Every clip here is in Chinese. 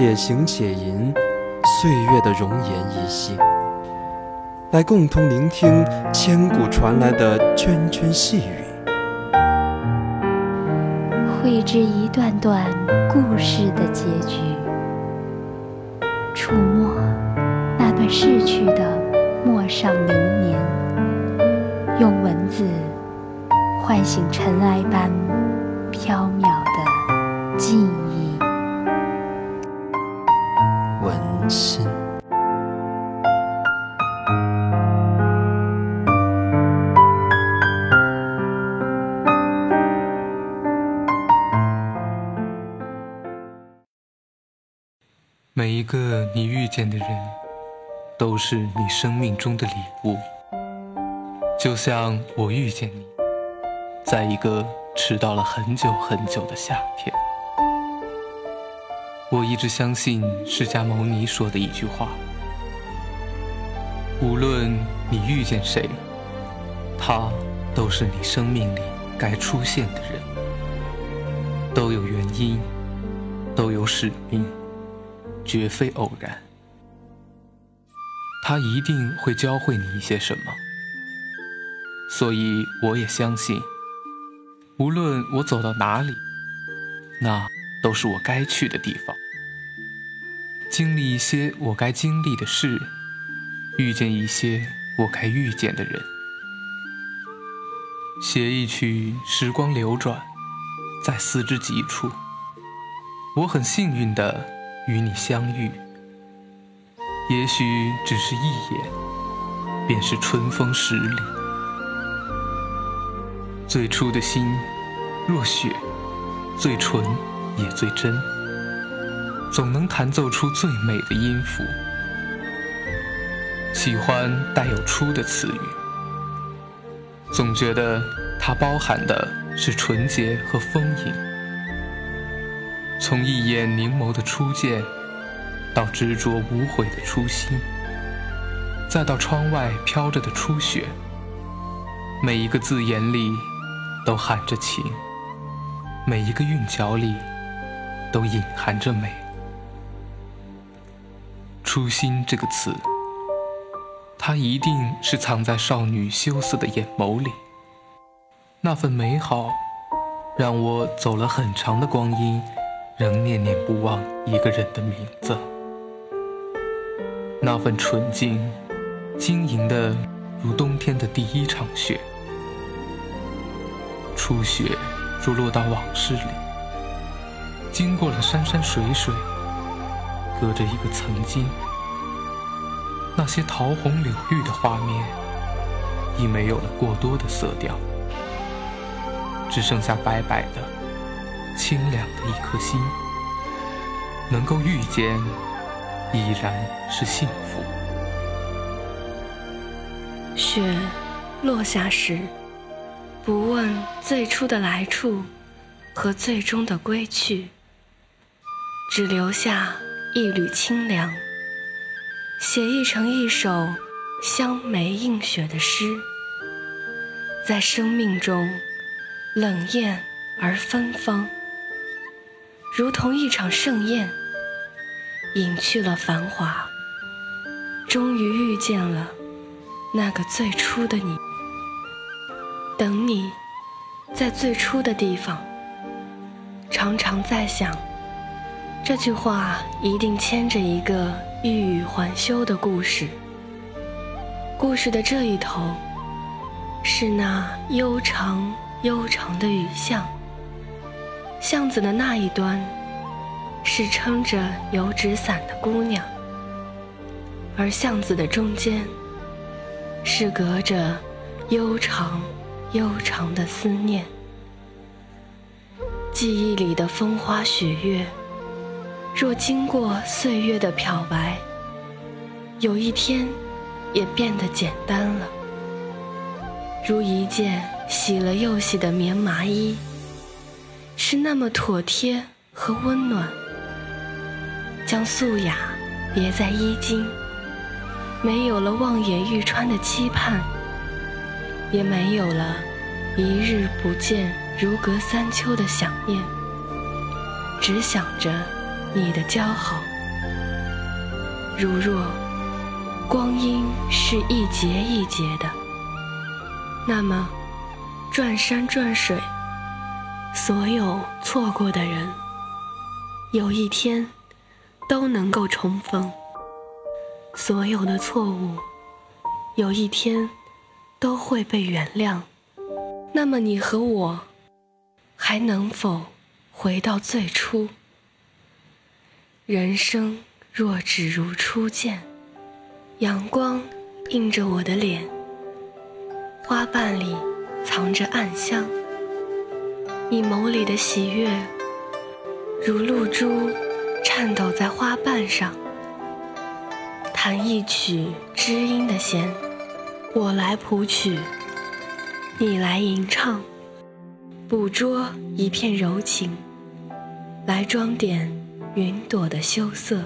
且行且吟，岁月的容颜依稀，来共同聆听千古传来的涓涓细语，绘制一段段故事的结局，触摸那段逝去的陌上流年，用文字唤醒尘埃般飘渺的记忆。每一个你遇见的人，都是你生命中的礼物。就像我遇见你，在一个迟到了很久很久的夏天。我一直相信释迦牟尼说的一句话：无论你遇见谁，他都是你生命里该出现的人，都有原因，都有使命，绝非偶然。他一定会教会你一些什么，所以我也相信，无论我走到哪里，那。都是我该去的地方，经历一些我该经历的事，遇见一些我该遇见的人，写一曲时光流转，在思之极处，我很幸运的与你相遇，也许只是一眼，便是春风十里。最初的心若雪，最纯。也最真，总能弹奏出最美的音符。喜欢带有“初”的词语，总觉得它包含的是纯洁和丰盈。从一眼凝眸的初见，到执着无悔的初心，再到窗外飘着的初雪，每一个字眼里都含着情，每一个韵脚里。都隐含着美。初心这个词，它一定是藏在少女羞涩的眼眸里。那份美好，让我走了很长的光阴，仍念念不忘一个人的名字。那份纯净，晶莹的如冬天的第一场雪。初雪如落到往事里。经过了山山水水，隔着一个曾经，那些桃红柳绿的画面，已没有了过多的色调，只剩下白白的、清凉的一颗心。能够遇见，已然是幸福。雪落下时，不问最初的来处和最终的归去。只留下一缕清凉，写意成一首香梅映雪的诗，在生命中冷艳而芬芳，如同一场盛宴，隐去了繁华，终于遇见了那个最初的你。等你，在最初的地方，常常在想。这句话一定牵着一个欲语还休的故事。故事的这一头，是那悠长悠长的雨巷；巷子的那一端，是撑着油纸伞的姑娘；而巷子的中间，是隔着悠长悠长的思念。记忆里的风花雪月。若经过岁月的漂白，有一天也变得简单了，如一件洗了又洗的棉麻衣，是那么妥帖和温暖。将素雅别在衣襟，没有了望眼欲穿的期盼，也没有了一日不见如隔三秋的想念，只想着。你的姣好，如若光阴是一节一节的，那么转山转水，所有错过的人，有一天都能够重逢；所有的错误，有一天都会被原谅。那么你和我，还能否回到最初？人生若只如初见，阳光映着我的脸，花瓣里藏着暗香，你眸里的喜悦，如露珠颤抖在花瓣上。弹一曲知音的弦，我来谱曲，你来吟唱，捕捉一片柔情，来装点。云朵的羞涩，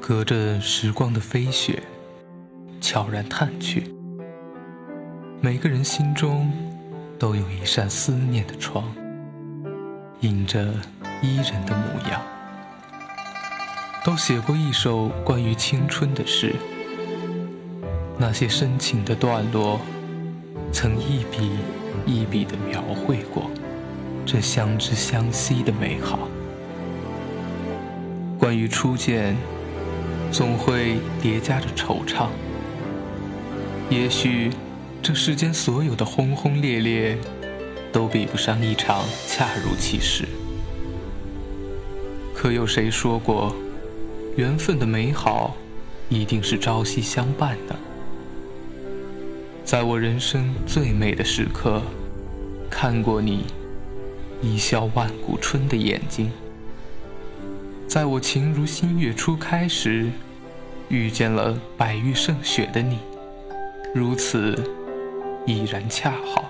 隔着时光的飞雪，悄然探去。每个人心中都有一扇思念的窗，映着伊人的模样。都写过一首关于青春的诗，那些深情的段落，曾一笔一笔的描绘过。这相知相惜的美好。关于初见，总会叠加着惆怅。也许，这世间所有的轰轰烈烈，都比不上一场恰如其时。可有谁说过，缘分的美好，一定是朝夕相伴的？在我人生最美的时刻，看过你。一笑万古春的眼睛，在我情如新月初开时，遇见了白玉胜雪的你，如此已然恰好。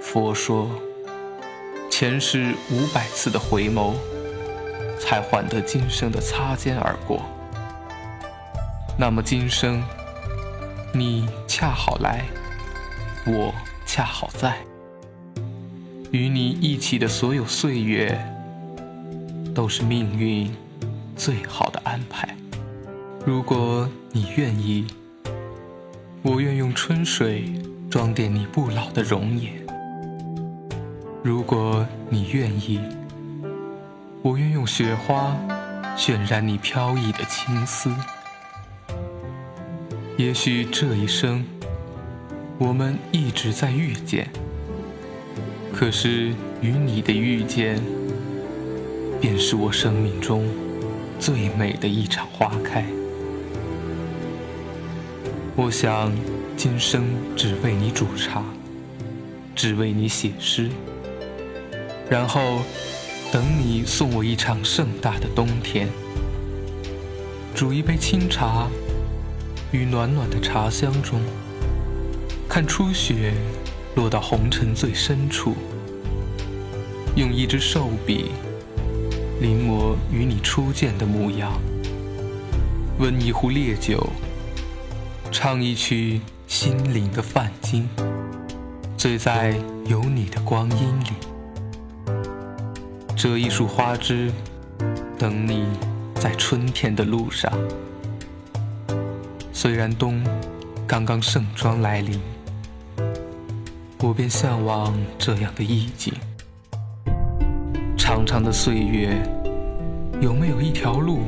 佛说，前世五百次的回眸，才换得今生的擦肩而过。那么今生，你恰好来，我恰好在。与你一起的所有岁月，都是命运最好的安排。如果你愿意，我愿用春水装点你不老的容颜；如果你愿意，我愿用雪花渲染你飘逸的青丝。也许这一生，我们一直在遇见。可是，与你的遇见，便是我生命中最美的一场花开。我想，今生只为你煮茶，只为你写诗，然后等你送我一场盛大的冬天。煮一杯清茶，于暖暖的茶香中，看初雪。落到红尘最深处，用一支瘦笔临摹与你初见的模样，温一壶烈酒，唱一曲心灵的泛金，醉在有你的光阴里，折一束花枝，等你在春天的路上。虽然冬刚刚盛装来临。我便向往这样的意境。长长的岁月，有没有一条路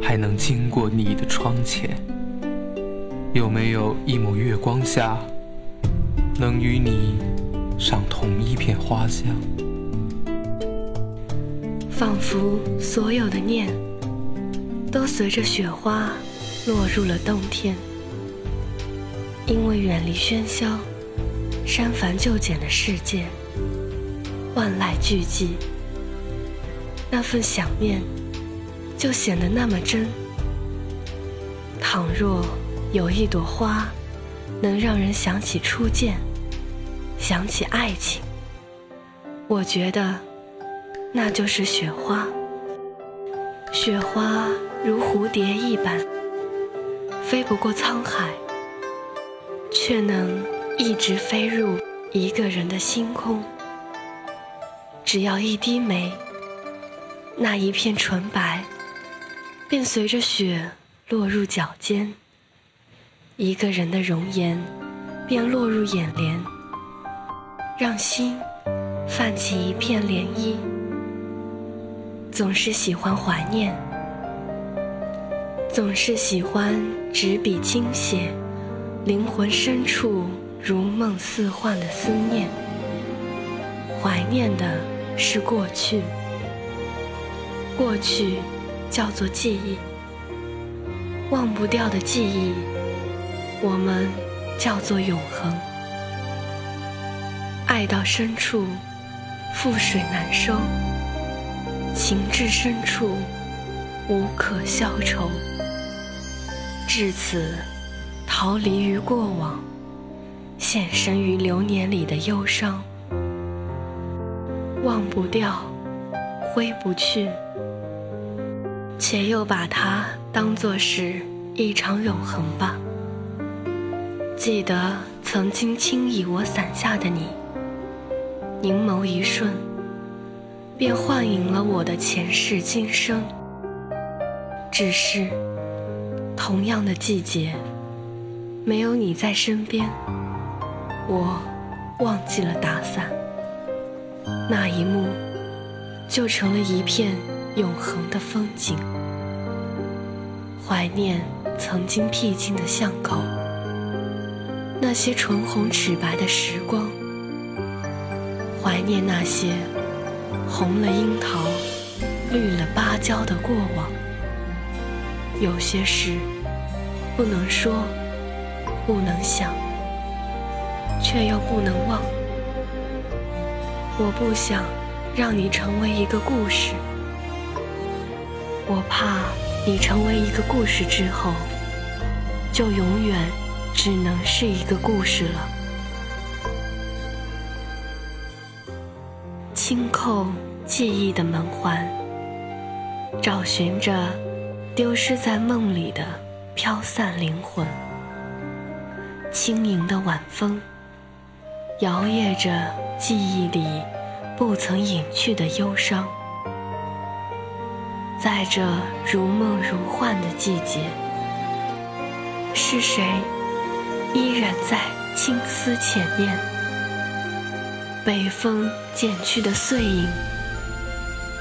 还能经过你的窗前？有没有一抹月光下，能与你赏同一片花香？仿佛所有的念，都随着雪花落入了冬天，因为远离喧嚣。删繁就简的世界，万籁俱寂，那份想念就显得那么真。倘若有一朵花，能让人想起初见，想起爱情，我觉得那就是雪花。雪花如蝴蝶一般，飞不过沧海，却能一直飞入一个人的星空。只要一滴眉，那一片纯白，便随着雪落入脚尖。一个人的容颜，便落入眼帘，让心泛起一片涟漪。总是喜欢怀念，总是喜欢执笔轻写，灵魂深处如梦似幻的思念。怀念的是过去，过去叫做记忆，忘不掉的记忆。我们叫做永恒，爱到深处，覆水难收；情至深处，无可消愁。至此，逃离于过往，现身于流年里的忧伤，忘不掉，挥不去，且又把它当作是一场永恒吧。记得曾经轻倚我伞下的你，凝眸一瞬，便幻影了我的前世今生。只是，同样的季节，没有你在身边，我忘记了打伞，那一幕就成了一片永恒的风景。怀念曾经僻静的巷口。那些唇红齿白的时光，怀念那些红了樱桃、绿了芭蕉的过往。有些事不能说，不能想，却又不能忘。我不想让你成为一个故事，我怕你成为一个故事之后，就永远。只能是一个故事了。轻扣记忆的门环，找寻着丢失在梦里的飘散灵魂。轻盈的晚风，摇曳着记忆里不曾隐去的忧伤。在这如梦如幻的季节，是谁？依然在青丝浅念，北风剪去的碎影，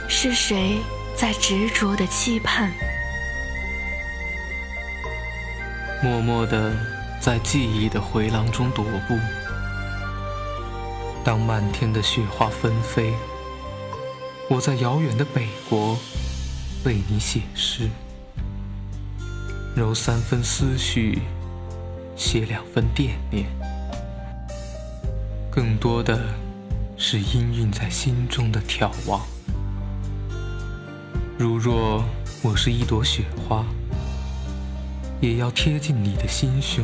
是谁在执着的期盼？默默地在记忆的回廊中踱步，当漫天的雪花纷飞，我在遥远的北国为你写诗，揉三分思绪。写两分惦念，更多的是氤氲在心中的眺望。如若我是一朵雪花，也要贴近你的心胸，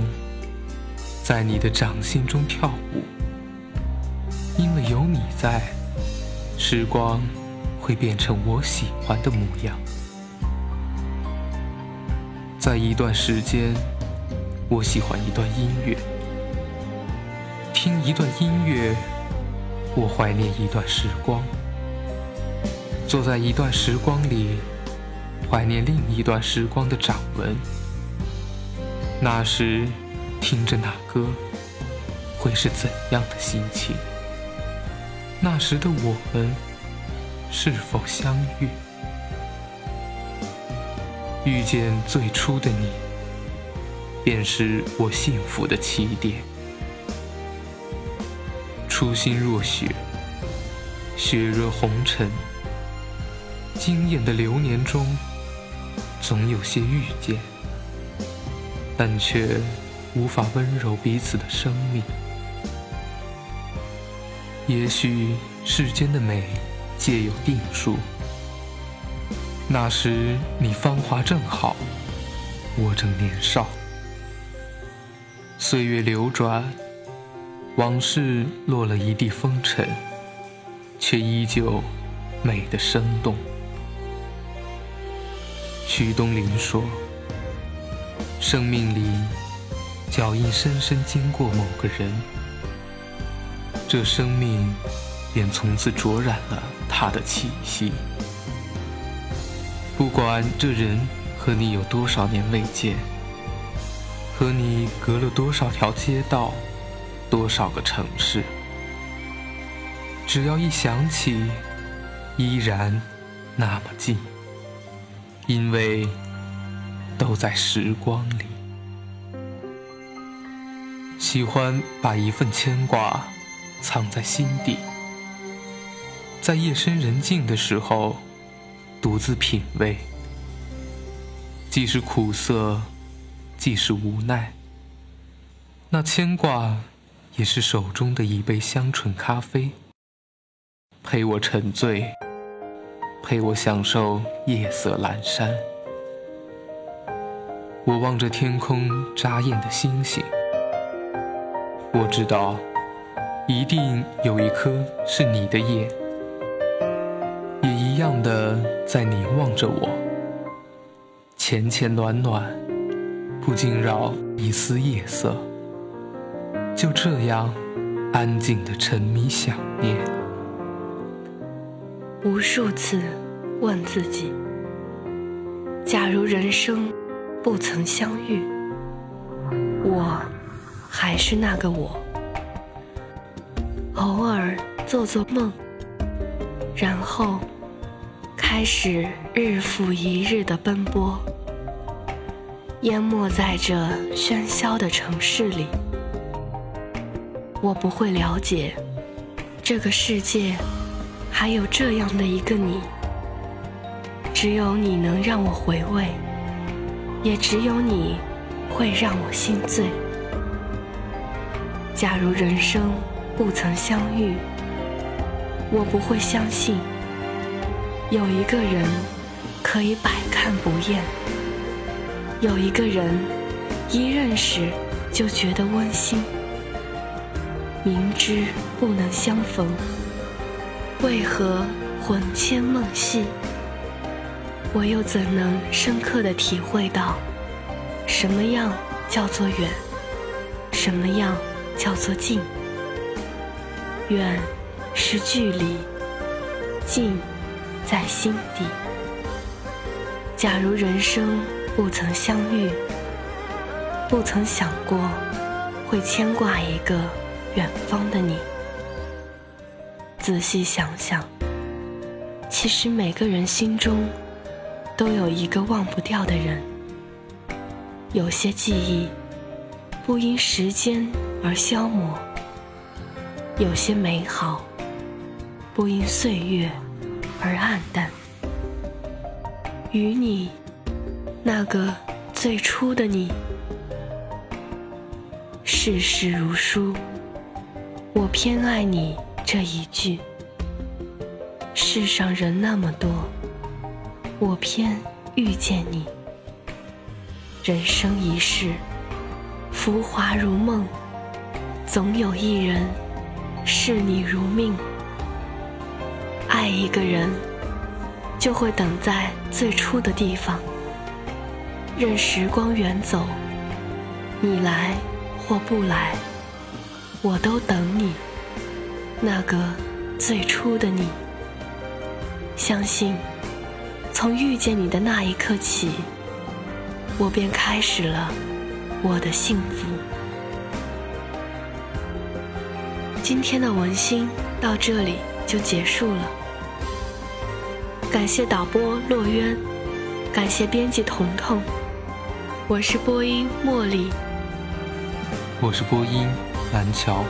在你的掌心中跳舞。因为有你在，时光会变成我喜欢的模样。在一段时间。我喜欢一段音乐，听一段音乐，我怀念一段时光，坐在一段时光里，怀念另一段时光的掌纹。那时，听着那歌，会是怎样的心情？那时的我们，是否相遇？遇见最初的你。便是我幸福的起点。初心若雪，雪若红尘。惊艳的流年中，总有些遇见，但却无法温柔彼此的生命。也许世间的美皆有定数。那时你芳华正好，我正年少。岁月流转，往事落了一地风尘，却依旧美得生动。徐东林说：“生命里，脚印深深经过某个人，这生命便从此着染了他的气息。不管这人和你有多少年未见。”和你隔了多少条街道，多少个城市？只要一想起，依然那么近，因为都在时光里。喜欢把一份牵挂藏在心底，在夜深人静的时候，独自品味，即使苦涩。既是无奈，那牵挂也是手中的一杯香醇咖啡，陪我沉醉，陪我享受夜色阑珊。我望着天空眨眼的星星，我知道，一定有一颗是你的夜，也一样的在凝望着我，浅浅暖暖。不惊扰一丝夜色，就这样安静的沉迷想念。无数次问自己：假如人生不曾相遇，我还是那个我。偶尔做做梦，然后开始日复一日的奔波。淹没在这喧嚣的城市里，我不会了解这个世界还有这样的一个你。只有你能让我回味，也只有你会让我心醉。假如人生不曾相遇，我不会相信有一个人可以百看不厌。有一个人，一认识就觉得温馨。明知不能相逢，为何魂牵梦系？我又怎能深刻的体会到，什么样叫做远，什么样叫做近？远是距离，近在心底。假如人生。不曾相遇，不曾想过会牵挂一个远方的你。仔细想想，其实每个人心中都有一个忘不掉的人。有些记忆不因时间而消磨，有些美好不因岁月而黯淡。与你。那个最初的你，世事如书，我偏爱你这一句。世上人那么多，我偏遇见你。人生一世，浮华如梦，总有一人视你如命。爱一个人，就会等在最初的地方。任时光远走，你来或不来，我都等你。那个最初的你，相信从遇见你的那一刻起，我便开始了我的幸福。今天的文心到这里就结束了，感谢导播洛渊，感谢编辑彤彤。我是播音茉莉，我是播音蓝桥，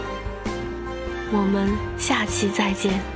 我们下期再见。